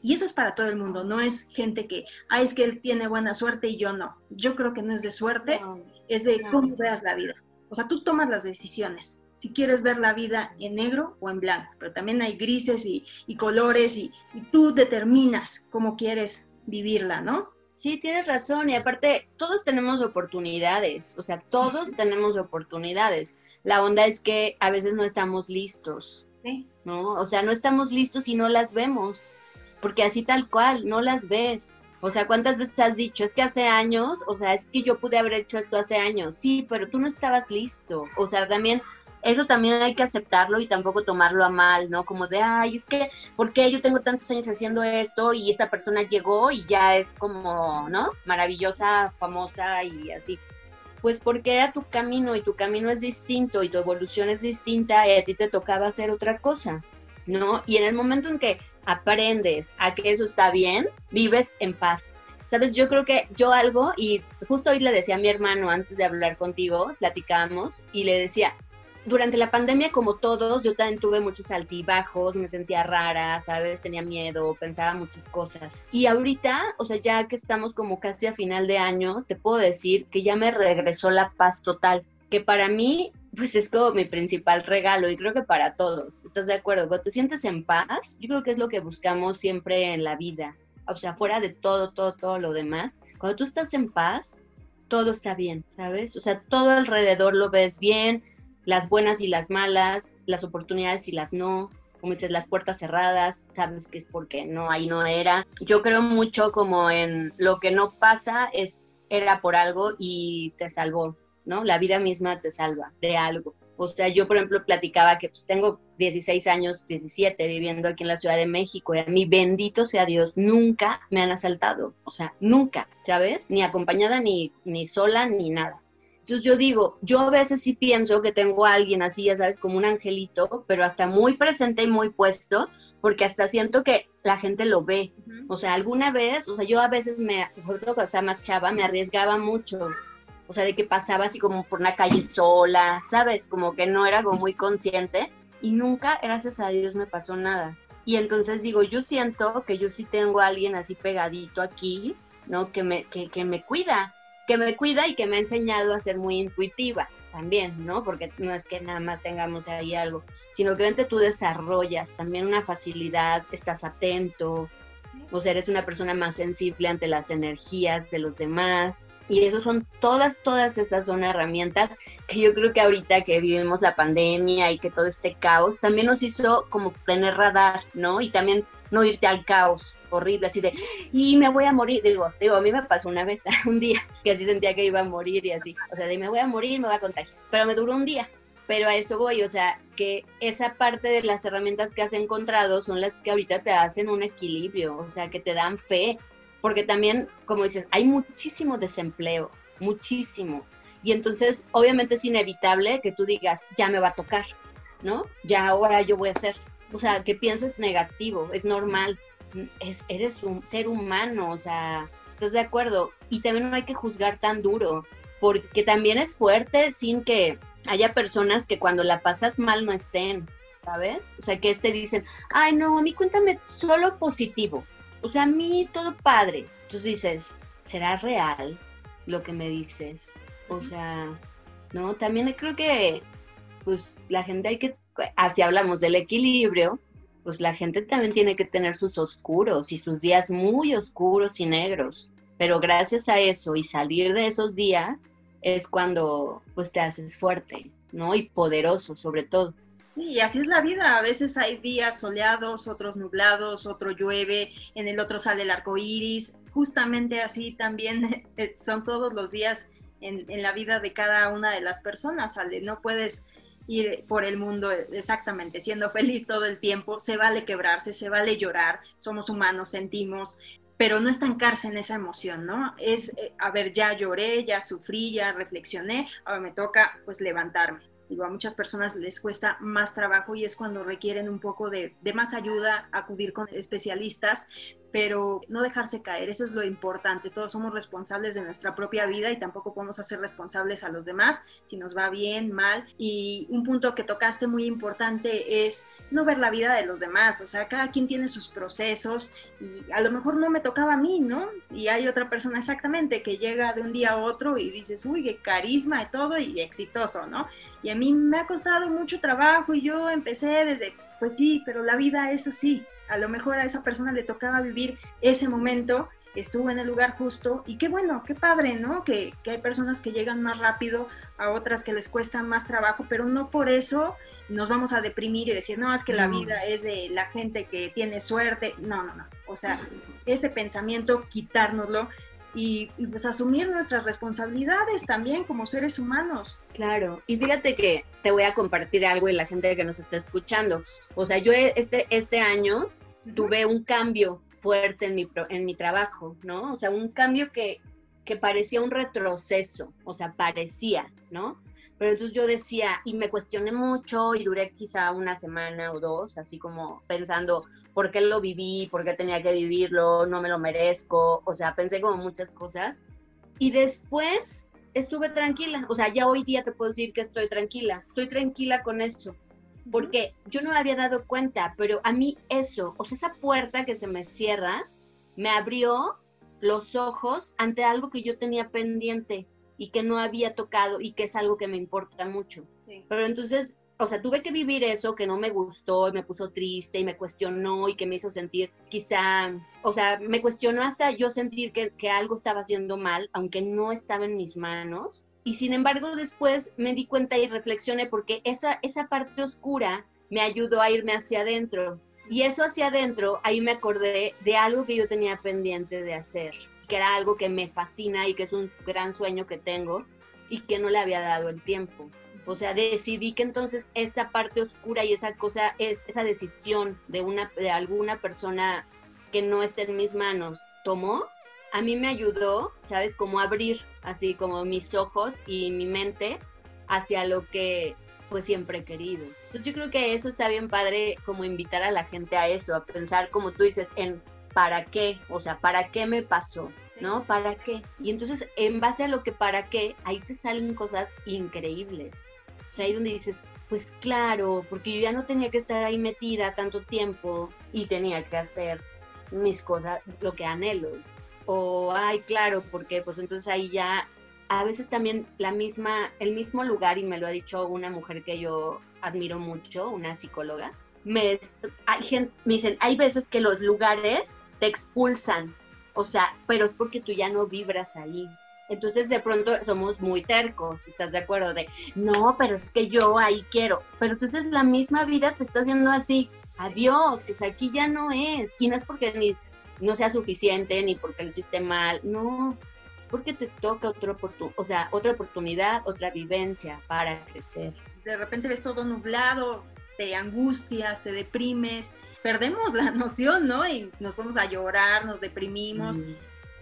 Y eso es para todo el mundo, no es gente que, ay, es que él tiene buena suerte y yo no. Yo creo que no es de suerte, es de cómo veas la vida. O sea, tú tomas las decisiones si quieres ver la vida en negro o en blanco, pero también hay grises y, colores y, tú determinas cómo quieres vivirla, ¿no? Sí, tienes razón y aparte todos tenemos oportunidades, o sea, todos tenemos oportunidades. La onda es que a veces no estamos listos, ¿no? O sea, no estamos listos y no las vemos, porque así tal cual, no las ves. O sea, ¿cuántas veces has dicho, es que hace años, o sea, es que yo pude haber hecho esto hace años? Sí, pero tú no estabas listo. O sea, también eso también hay que aceptarlo y tampoco tomarlo a mal, ¿no? Como de, ay, es que, ¿por qué yo tengo tantos años haciendo esto y esta persona llegó y ya es como, ¿no? Maravillosa, famosa y así. Pues porque era tu camino y tu camino es distinto y tu evolución es distinta y a ti te tocaba hacer otra cosa, ¿no? Y en el momento en que aprendes a que eso está bien, vives en paz. Sabes, yo creo que yo algo, y justo hoy le decía a mi hermano antes de hablar contigo, platicábamos, y le decía, durante la pandemia, como todos, yo también tuve muchos altibajos, me sentía rara, ¿sabes? Tenía miedo, pensaba muchas cosas. Y ahorita, o sea, ya que estamos como casi a final de año, te puedo decir que ya me regresó la paz total, que para mí, pues es como mi principal regalo y creo que para todos. ¿Estás de acuerdo? Cuando te sientes en paz, yo creo que es lo que buscamos siempre en la vida. O sea, fuera de todo, todo, todo lo demás. Cuando tú estás en paz, todo está bien, ¿sabes? O sea, todo alrededor lo ves bien, las buenas y las malas, las oportunidades y las no, como dices, las puertas cerradas, sabes que es porque no, ahí no era. Yo creo mucho como en lo que no pasa es, era por algo y te salvó, ¿no? La vida misma te salva de algo. O sea, yo, por ejemplo, platicaba que pues, tengo 16 años, 17 viviendo aquí en la Ciudad de México y a mí, bendito sea Dios, nunca me han asaltado. O sea, nunca, ¿sabes? Ni acompañada, ni, ni sola, ni nada. Entonces yo digo, yo a veces sí pienso que tengo a alguien así, ya sabes, como un angelito, pero hasta muy presente y muy puesto, porque hasta siento que la gente lo ve. O sea, alguna vez, o sea, yo a veces me, cuando estaba más chava, me arriesgaba mucho. O sea, de que pasaba así como por una calle sola, ¿sabes? Como que no era como muy consciente y nunca, gracias a Dios, me pasó nada. Y entonces digo, yo siento que yo sí tengo a alguien así pegadito aquí, ¿no? Que me, que, que me cuida, que me cuida y que me ha enseñado a ser muy intuitiva también, ¿no? Porque no es que nada más tengamos ahí algo, sino que tú desarrollas también una facilidad, estás atento, o sea, eres una persona más sensible ante las energías de los demás. Y eso son todas, todas esas son herramientas que yo creo que ahorita que vivimos la pandemia y que todo este caos, también nos hizo como tener radar, ¿no? Y también no irte al caos, horrible, así de, y me voy a morir. Digo, a mí me pasó una vez, un día, que así sentía que iba a morir y así. O sea, de me voy a morir, me voy a contagiar. Pero me duró un día. Pero a eso voy, o sea, que esa parte de las herramientas que has encontrado son las que ahorita te hacen un equilibrio, o sea, que te dan fe. Porque también, como dices, hay muchísimo desempleo, muchísimo. Y entonces, obviamente es inevitable que tú digas, ya me va a tocar, ¿no? Ya ahora yo voy a hacer. O sea, que pienses negativo, es normal es, eres un ser humano, o sea, ¿estás de acuerdo? Y también no hay que juzgar tan duro, porque también es fuerte sin que haya personas que cuando la pasas mal no estén, ¿sabes? O sea, que este dicen, ay, no, a mí cuéntame solo positivo, o sea, a mí todo padre. Entonces dices, ¿será real lo que me dices? O sea, ¿no? También creo que, pues, la gente hay que, así hablamos del equilibrio, pues la gente también tiene que tener sus oscuros y sus días muy oscuros y negros. Pero gracias a eso y salir de esos días es cuando pues te haces fuerte, ¿no? Y poderoso sobre todo. Sí, así es la vida. A veces hay días soleados, otros nublados, otro llueve, en el otro sale el arco iris. Justamente así también son todos los días en, en la vida de cada una de las personas. Ale. No puedes ir por el mundo exactamente, siendo feliz todo el tiempo. Se vale quebrarse, se vale llorar, somos humanos, sentimos, pero no estancarse en esa emoción, ¿no? Es, eh, a ver, ya lloré, ya sufrí, ya reflexioné, ahora me toca pues levantarme. Digo, a muchas personas les cuesta más trabajo y es cuando requieren un poco de, de más ayuda, acudir con especialistas, pero no dejarse caer, eso es lo importante. Todos somos responsables de nuestra propia vida y tampoco podemos hacer responsables a los demás si nos va bien, mal. Y un punto que tocaste muy importante es no ver la vida de los demás, o sea, cada quien tiene sus procesos y a lo mejor no me tocaba a mí, ¿no? Y hay otra persona exactamente que llega de un día a otro y dices, uy, qué carisma y todo y exitoso, ¿no? Y a mí me ha costado mucho trabajo y yo empecé desde, pues sí, pero la vida es así a lo mejor a esa persona le tocaba vivir ese momento, estuvo en el lugar justo y qué bueno, qué padre, ¿no? Que, hay personas que llegan más rápido, a otras que les cuesta más trabajo, pero no por eso nos vamos a deprimir y decir, no, es que la vida es de la gente que tiene suerte. No, no, no. O sea, ese pensamiento, quitárnoslo y, y, pues asumir nuestras responsabilidades también como seres humanos. Claro, y fíjate que te voy a compartir algo y la gente que nos está escuchando. O sea, yo este, este año tuve un cambio fuerte en mi, en mi trabajo, ¿no? O sea, un cambio que, que parecía un retroceso, o sea, parecía, ¿no? Pero entonces yo decía, y me cuestioné mucho y duré quizá una semana o dos, así como pensando, ¿por qué lo viví? ¿Por qué tenía que vivirlo? No me lo merezco. O sea, pensé como muchas cosas. Y después estuve tranquila. O sea, ya hoy día te puedo decir que estoy tranquila. Estoy tranquila con eso porque yo no me había dado cuenta, pero a mí eso, o sea, esa puerta que se me cierra, me abrió los ojos ante algo que yo tenía pendiente y que no había tocado y que es algo que me importa mucho. Pero entonces, o sea, tuve que vivir eso que no me gustó y me puso triste y me cuestionó y que me hizo sentir quizá, o sea, me cuestionó hasta yo sentir que, que algo estaba haciendo mal, aunque no estaba en mis manos y sin embargo después me di cuenta y reflexioné porque esa, esa parte oscura me ayudó a irme hacia adentro. Y eso hacia adentro, ahí me acordé de algo que yo tenía pendiente de hacer, que era algo que me fascina y que es un gran sueño que tengo y que no le había dado el tiempo. O sea, decidí que entonces esa parte oscura y esa cosa, es, esa decisión de, una, de alguna persona que no esté en mis manos, tomó a mí me ayudó, ¿sabes? Como abrir así como mis ojos y mi mente hacia lo que pues siempre he querido. Entonces yo creo que eso está bien padre como invitar a la gente a eso, a pensar como tú dices en para qué, o sea, para qué me pasó, ¿no? ¿Para qué? Y entonces en base a lo que para qué, ahí te salen cosas increíbles. O sea, ahí donde dices, pues claro, porque yo ya no tenía que estar ahí metida tanto tiempo y tenía que hacer mis cosas, lo que anhelo o ay, claro, porque pues entonces ahí ya a veces también la misma, el mismo lugar, y me lo ha dicho una mujer que yo admiro mucho, una psicóloga, me, hay gente, me dicen, hay veces que los lugares te expulsan, o sea, pero es porque tú ya no vibras ahí. Entonces de pronto somos muy tercos, ¿estás de acuerdo? De, no, pero es que yo ahí quiero. Pero entonces la misma vida te está haciendo así, adiós, que aquí ya no es. Y no es porque ni no sea suficiente ni porque lo hiciste mal, no, es porque te toca otra, o sea, otra oportunidad, otra vivencia para crecer. De repente ves todo nublado, te angustias, te deprimes, perdemos la noción, ¿no? Y nos vamos a llorar, nos deprimimos.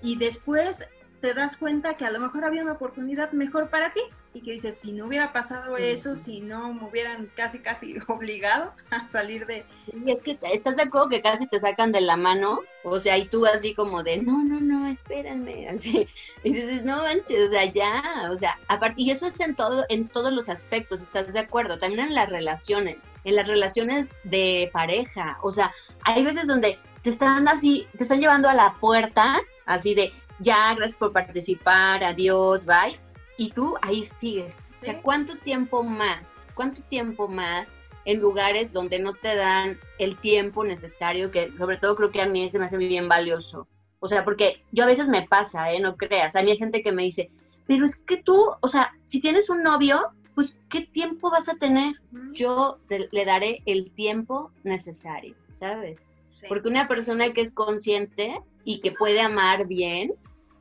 Y después te das cuenta que a lo mejor había una oportunidad mejor para ti y que dices, si no hubiera pasado eso, si no me hubieran casi, casi obligado a salir de... Y es que estás de acuerdo que casi te sacan de la mano, o sea, y tú así como de, no, no, no, espérenme, así, y dices, no manches, o sea, ya, o sea, aparte, y eso es en todo, en todos los aspectos, ¿estás de acuerdo? También en las relaciones, en las relaciones de pareja, o sea, hay veces donde te están así, te están llevando a la puerta, así de, ya, gracias por participar, adiós, bye. Y tú ahí sigues. O sea, ¿cuánto tiempo más? ¿Cuánto tiempo más en lugares donde no te dan el tiempo necesario, que sobre todo creo que a mí se me hace bien valioso? O sea, porque yo a veces me pasa, ¿eh? No creas. A mí hay gente que me dice, pero es que tú, o sea, si tienes un novio, pues ¿qué tiempo vas a tener? Yo le daré el tiempo necesario, ¿sabes? Porque una persona que es consciente y que puede amar bien,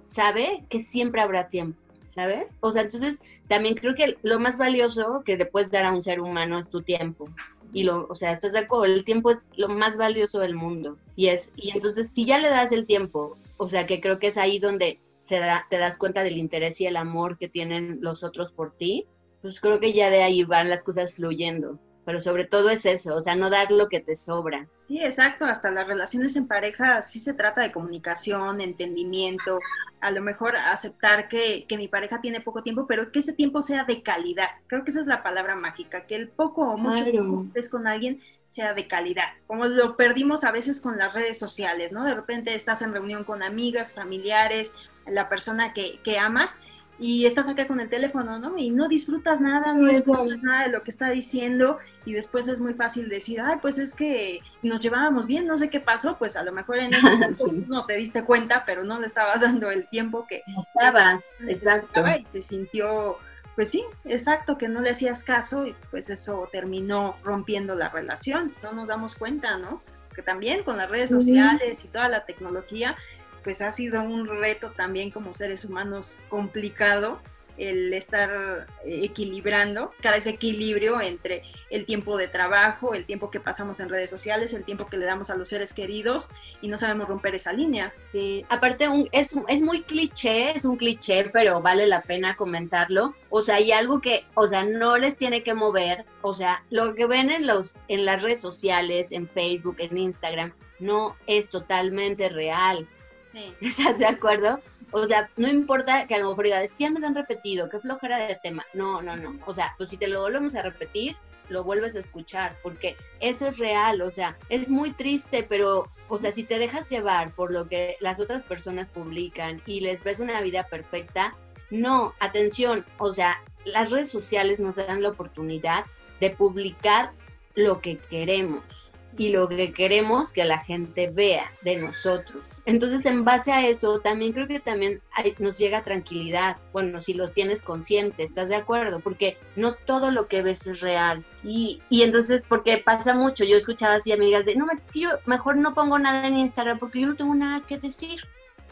sabe que siempre habrá tiempo, ¿sabes? O sea, entonces también creo que lo más valioso que le puedes dar a un ser humano es tu tiempo. Y lo, o sea, estás de acuerdo, el tiempo es lo más valioso del mundo. Y es, y entonces si ya le das el tiempo, o sea, que creo que es ahí donde te, te das cuenta del interés y el amor que tienen los otros por ti, pues creo que ya de ahí van las cosas fluyendo pero sobre todo es eso, o sea, no dar lo que te sobra. Sí, exacto, hasta las relaciones en pareja sí se trata de comunicación, entendimiento, a lo mejor aceptar que, que, mi pareja tiene poco tiempo, pero que ese tiempo sea de calidad. Creo que esa es la palabra mágica, que el poco o mucho tiempo que estés con alguien sea de calidad, como lo perdimos a veces con las redes sociales, ¿no? De repente estás en reunión con amigas, familiares, la persona que, que amas y estás acá con el teléfono, ¿no? Y no disfrutas nada, no escuchas nada de lo que está diciendo y después es muy fácil decir, ay, pues es que nos llevábamos bien, no sé qué pasó, pues a lo mejor en ese momento no te diste cuenta, pero no le estabas dando el tiempo que estabas, exacto. Y se sintió, pues sí, exacto, que no le hacías caso y pues eso terminó rompiendo la relación, no nos damos cuenta, ¿no? Que también con las redes sociales y toda la tecnología, pues ha sido un reto también como seres humanos complicado el estar eh, equilibrando, cada ese equilibrio entre el tiempo de trabajo, el tiempo que pasamos en redes sociales, el tiempo que le damos a los seres queridos y no sabemos romper esa línea. Sí, aparte un, es, es muy cliché, es un cliché, pero vale la pena comentarlo. O sea, hay algo que, o sea, no les tiene que mover, o sea, lo que ven en, los, en las redes sociales, en Facebook, en Instagram, no es totalmente real. ¿Estás de acuerdo? O sea, no importa que a lo mejor digas, ya me lo han repetido, qué flojera de tema. No, no, no. O sea, pues si te lo volvemos a repetir, lo vuelves a escuchar, porque eso es real, o sea, es muy triste, pero, o sea, si te dejas llevar por lo que las otras personas publican y les ves una vida perfecta, no, atención, o sea, las redes sociales nos dan la oportunidad de publicar lo que queremos y lo que queremos que la gente vea de nosotros. Entonces, en base a eso, también creo que también nos llega tranquilidad. Bueno, si lo tienes consciente, ¿estás de acuerdo? Porque no todo lo que ves es real. Y, y entonces, porque pasa mucho, yo escuchaba así amigas de, no, es que yo mejor no pongo nada en Instagram porque yo no tengo nada que decir.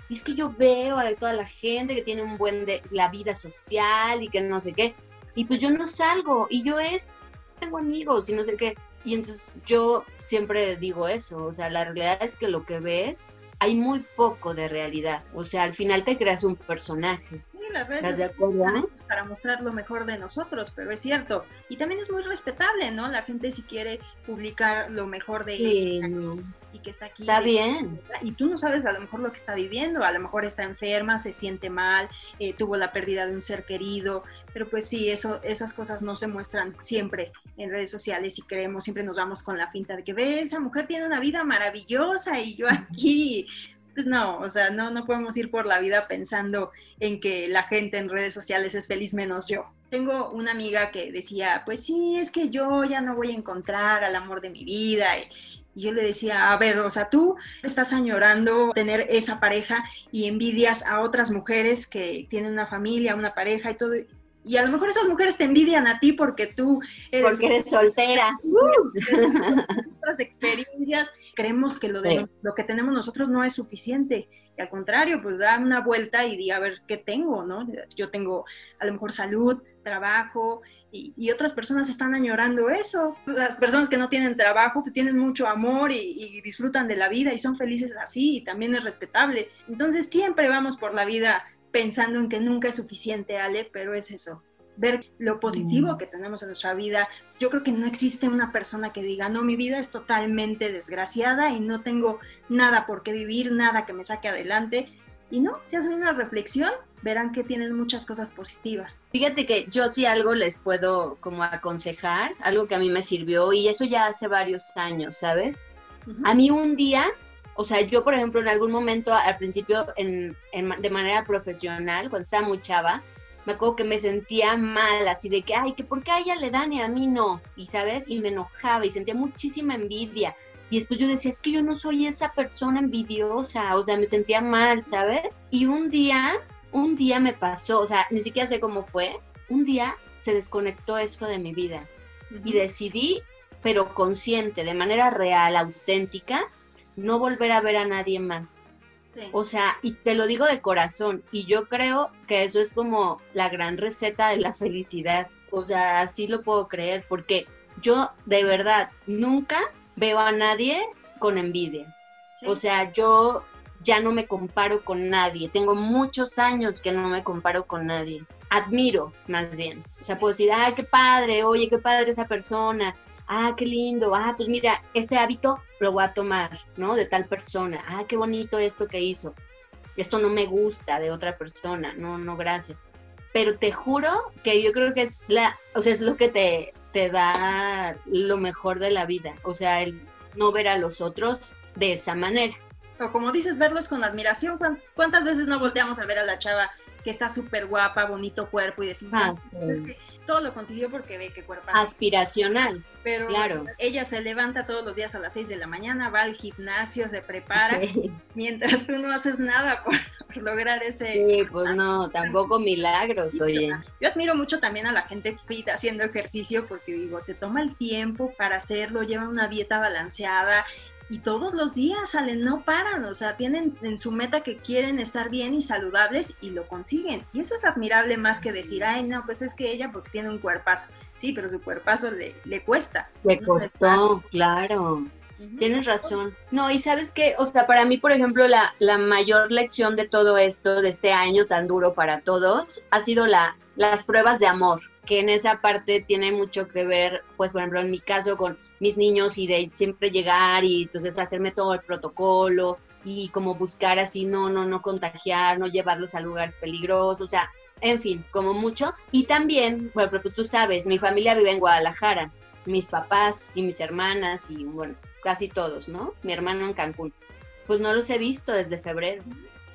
Y es que yo veo a toda la gente que tiene un buen de la vida social y que no sé qué. Y pues yo no salgo y yo es, tengo amigos y no sé qué. Y entonces yo siempre digo eso, o sea, la realidad es que lo que ves, hay muy poco de realidad. O sea, al final te creas un personaje. Sí, las redes para mostrar lo mejor de nosotros, pero es cierto. Y también es muy respetable, ¿no? La gente si quiere publicar lo mejor de sí. y que está aquí. Está bien. Y tú no sabes a lo mejor lo que está viviendo, a lo mejor está enferma, se siente mal, eh, tuvo la pérdida de un ser querido, pero pues sí, eso, esas cosas no se muestran siempre en redes sociales y creemos, siempre nos vamos con la finta de que ve, esa mujer tiene una vida maravillosa y yo aquí, pues no, o sea, no, no podemos ir por la vida pensando en que la gente en redes sociales es feliz menos yo. Tengo una amiga que decía, pues sí, es que yo ya no voy a encontrar al amor de mi vida. Y, yo le decía, a ver, o sea, tú estás añorando tener esa pareja y envidias a otras mujeres que tienen una familia, una pareja y todo, y a lo mejor esas mujeres te envidian a ti porque tú eres... Porque eres soltera. Otras experiencias. Creemos que lo, de, lo que tenemos nosotros no es suficiente. Y al contrario, pues da una vuelta y di a ver qué tengo, ¿no? Yo tengo a lo mejor salud, trabajo, y, otras personas están añorando eso. Las personas que no tienen trabajo pues tienen mucho amor y, y, disfrutan de la vida y son felices así y también es respetable. Entonces siempre vamos por la vida pensando en que nunca es suficiente, Ale, pero es eso, ver lo positivo mm. que tenemos en nuestra vida. Yo creo que no existe una persona que diga, no, mi vida es totalmente desgraciada y no tengo nada por qué vivir, nada que me saque adelante. Y no, si hacen una reflexión, verán que tienen muchas cosas positivas. Fíjate que yo sí algo les puedo como aconsejar, algo que a mí me sirvió y eso ya hace varios años, ¿sabes? A mí un día o sea, yo, por ejemplo, en algún momento, al principio, en, de manera profesional, cuando estaba muy chava, me acuerdo que me sentía mal, así de que, ay, que por qué a ella le dan y a mí no, y sabes, y me enojaba y sentía muchísima envidia. Y después yo decía, es que yo no soy esa persona envidiosa, o sea, me sentía mal, ¿sabes? Y un día, un día me pasó, o sea, ni siquiera sé cómo fue, un día se desconectó eso de mi vida y decidí, pero consciente, de manera real, auténtica, no volver a ver a nadie más. O sea, y te lo digo de corazón, y yo creo que eso es como la gran receta de la felicidad. O sea, así lo puedo creer, porque yo de verdad nunca veo a nadie con envidia. O sea, yo ya no me comparo con nadie. Tengo muchos años que no me comparo con nadie. Admiro, más bien. O sea, puedo decir, ay, qué padre, oye, qué padre esa persona. Ah, qué lindo. Ah, pues mira, ese hábito lo voy a tomar, ¿no? De tal persona. Ah, qué bonito esto que hizo. Esto no me gusta de otra persona. No, no, gracias. Pero te juro que yo creo que es la, o sea, es lo que te, te da lo mejor de la vida. O sea, el no ver a los otros de esa manera. O como dices, verlos con admiración. ¿Cuántas veces no volteamos a ver a la chava que está súper guapa, bonito cuerpo y decimos, ah, es que todo lo consiguió porque ve que cuerpo aspiracional. Pero claro. ella se levanta todos los días a las 6 de la mañana, va al gimnasio, se prepara, mientras tú no haces nada por, lograr ese... Sí, pues no, tampoco milagros, oye. Yo admiro mucho también a la gente fit haciendo ejercicio porque digo, se toma el tiempo para hacerlo, lleva una dieta balanceada, y todos los días salen, no paran, o sea, tienen en su meta que quieren estar bien y saludables y lo consiguen. Y eso es admirable más que decir, ay, no, pues es que ella porque tiene un cuerpazo. Sí, pero su cuerpazo le, le cuesta. Le costó, claro. Tienes razón. No, y sabes que, o sea, para mí, por ejemplo, la, la mayor lección de todo esto, de este año tan duro para todos, ha sido la, las pruebas de amor, que en esa parte tiene mucho que ver, pues, por ejemplo, en mi caso con mis niños y de siempre llegar y entonces hacerme todo el protocolo y como buscar así, no, no, no contagiar, no llevarlos a lugares peligrosos, o sea, en fin, como mucho. Y también, bueno, porque tú sabes, mi familia vive en Guadalajara, mis papás y mis hermanas y bueno, casi todos, ¿no? Mi hermano en Cancún. Pues no los he visto desde febrero.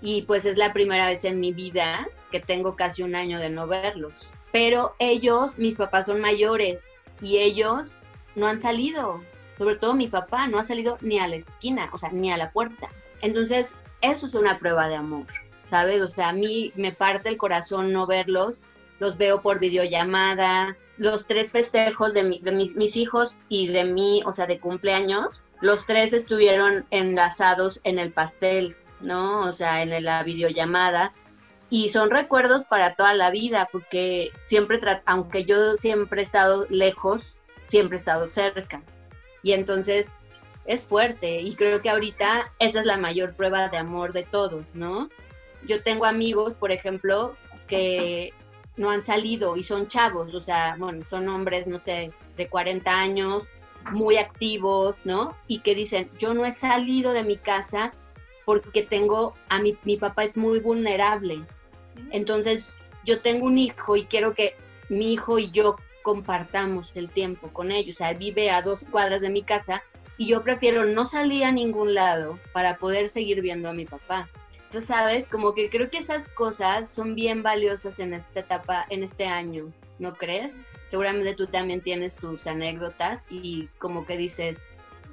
Y pues es la primera vez en mi vida que tengo casi un año de no verlos. Pero ellos, mis papás son mayores y ellos no han salido, sobre todo mi papá, no ha salido ni a la esquina, o sea, ni a la puerta. Entonces, eso es una prueba de amor, ¿sabes? O sea, a mí me parte el corazón no verlos, los veo por videollamada, los tres festejos de, mis, mis, hijos y de mí, o sea, de cumpleaños, los tres estuvieron enlazados en el pastel, ¿no? O sea, en la videollamada. Y son recuerdos para toda la vida, porque siempre, aunque yo siempre he estado lejos, siempre he estado cerca. Y entonces es fuerte y creo que ahorita esa es la mayor prueba de amor de todos, ¿no? Yo tengo amigos, por ejemplo, que no han salido y son chavos, o sea, bueno, son hombres, no sé, de 40 años, muy activos, ¿no? Y que dicen, yo no he salido de mi casa porque tengo, a mi, mi papá es muy vulnerable. Entonces, yo tengo un hijo y quiero que mi hijo y yo compartamos el tiempo con ellos. O sea, vive a dos cuadras de mi casa y yo prefiero no salir a ningún lado para poder seguir viendo a mi papá. Entonces, sabes, como que creo que esas cosas son bien valiosas en esta etapa, en este año, ¿no crees? Seguramente tú también tienes tus anécdotas y como que dices,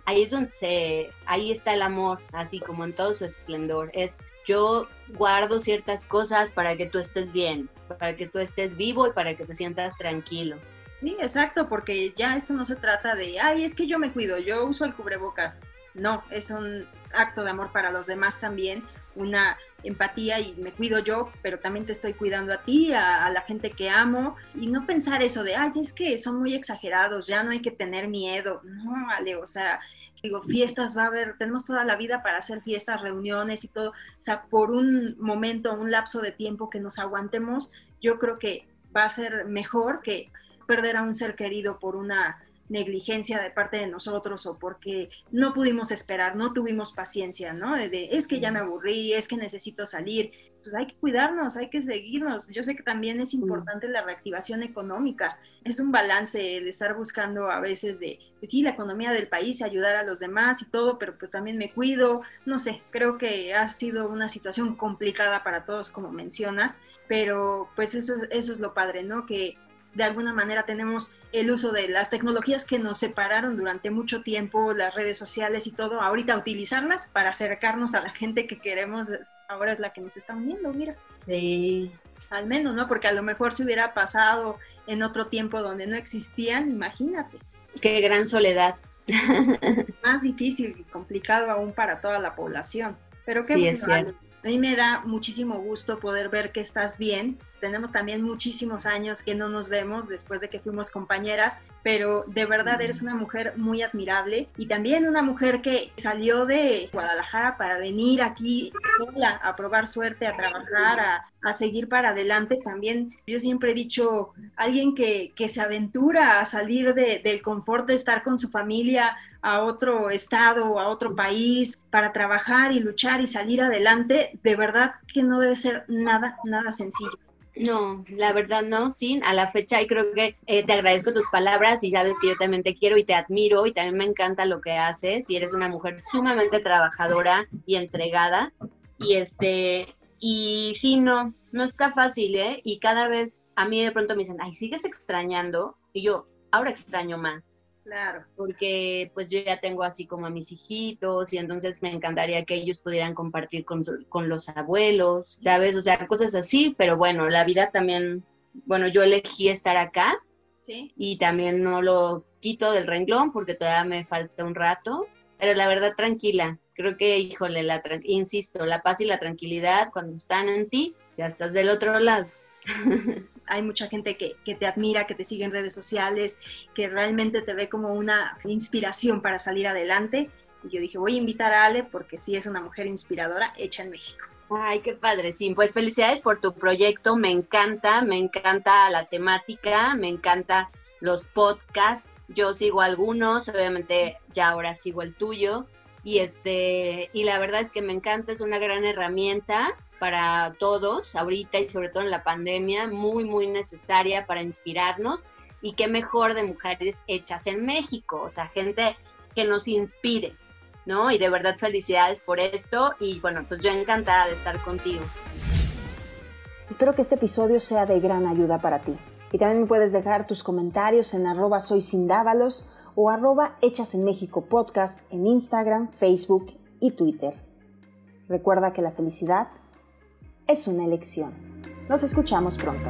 ahí es donde se, ahí está el amor, así como en todo su esplendor. Es yo guardo ciertas cosas para que tú estés bien, para que tú estés vivo y para que te sientas tranquilo. Sí, exacto, porque ya esto no se trata de, ay, es que yo me cuido, yo uso el cubrebocas. No, es un acto de amor para los demás también, una empatía y me cuido yo, pero también te estoy cuidando a ti, a, la gente que amo, y no pensar eso de, ay, es que son muy exagerados, ya no hay que tener miedo. No, vale, o sea, digo, fiestas va a haber, tenemos toda la vida para hacer fiestas, reuniones y todo, o sea, por un momento, un lapso de tiempo que nos aguantemos, yo creo que va a ser mejor que perder a un ser querido por una negligencia de parte de nosotros o porque no pudimos esperar, no tuvimos paciencia, ¿no? De, es que ya me aburrí, es que necesito salir. Pues hay que cuidarnos, hay que seguirnos. Yo sé que también es importante la reactivación económica. Es un balance de estar buscando a veces de, pues sí, la economía del país, ayudar a los demás y todo, pero pues también me cuido. No sé, creo que ha sido una situación complicada para todos, como mencionas, pero pues eso, eso es lo padre, ¿no? Que de alguna manera tenemos el uso de las tecnologías que nos separaron durante mucho tiempo, las redes sociales y todo, ahorita utilizarlas para acercarnos a la gente que queremos, ahora es la que nos está uniendo, mira. Sí. Al menos, ¿no? Porque a lo mejor se hubiera pasado en otro tiempo donde no existían, imagínate. Qué gran soledad. más difícil y complicado aún para toda la población. Pero qué sí, es cierto. A mí me da muchísimo gusto poder ver que estás bien. Tenemos también muchísimos años que no nos vemos después de que fuimos compañeras, pero de verdad eres una mujer muy admirable y también una mujer que salió de Guadalajara para venir aquí sola a probar suerte, a trabajar, a, a seguir para adelante. También yo siempre he dicho, alguien que, que se aventura a salir de, del confort de estar con su familia, a otro estado o a otro país para trabajar y luchar y salir adelante, de verdad que no debe ser nada, nada sencillo. No, la verdad no, sí, a la fecha y creo que eh, te agradezco tus palabras y sabes que yo también te quiero y te admiro y también me encanta lo que haces y eres una mujer sumamente trabajadora y entregada y este, y sí, no, no está fácil, ¿eh? Y cada vez a mí de pronto me dicen, ay, ¿sigues extrañando? Y yo, ahora extraño más Claro. Porque pues yo ya tengo así como a mis hijitos y entonces me encantaría que ellos pudieran compartir con, con los abuelos, ¿sabes? O sea, cosas así, pero bueno, la vida también, bueno, yo elegí estar acá ¿Sí? y también no lo quito del renglón porque todavía me falta un rato, pero la verdad tranquila. Creo que, híjole, la insisto, la paz y la tranquilidad cuando están en ti, ya estás del otro lado. hay mucha gente que, que, te admira, que te sigue en redes sociales, que realmente te ve como una inspiración para salir adelante. Y yo dije, voy a invitar a Ale porque sí es una mujer inspiradora hecha en México. Ay, qué padre, sí. Pues felicidades por tu proyecto, me encanta, me encanta la temática, me encanta los podcasts. Yo sigo algunos, obviamente ya ahora sigo el tuyo. Y este, y la verdad es que me encanta, es una gran herramienta para todos ahorita y sobre todo en la pandemia, muy, muy necesaria para inspirarnos y qué mejor de mujeres hechas en México, o sea, gente que nos inspire, ¿no? Y de verdad felicidades por esto y bueno, pues yo encantada de estar contigo. Espero que este episodio sea de gran ayuda para ti. Y también puedes dejar tus comentarios en arroba soy o arroba hechas en México podcast en Instagram, Facebook y Twitter. Recuerda que la felicidad es una elección. Nos escuchamos pronto.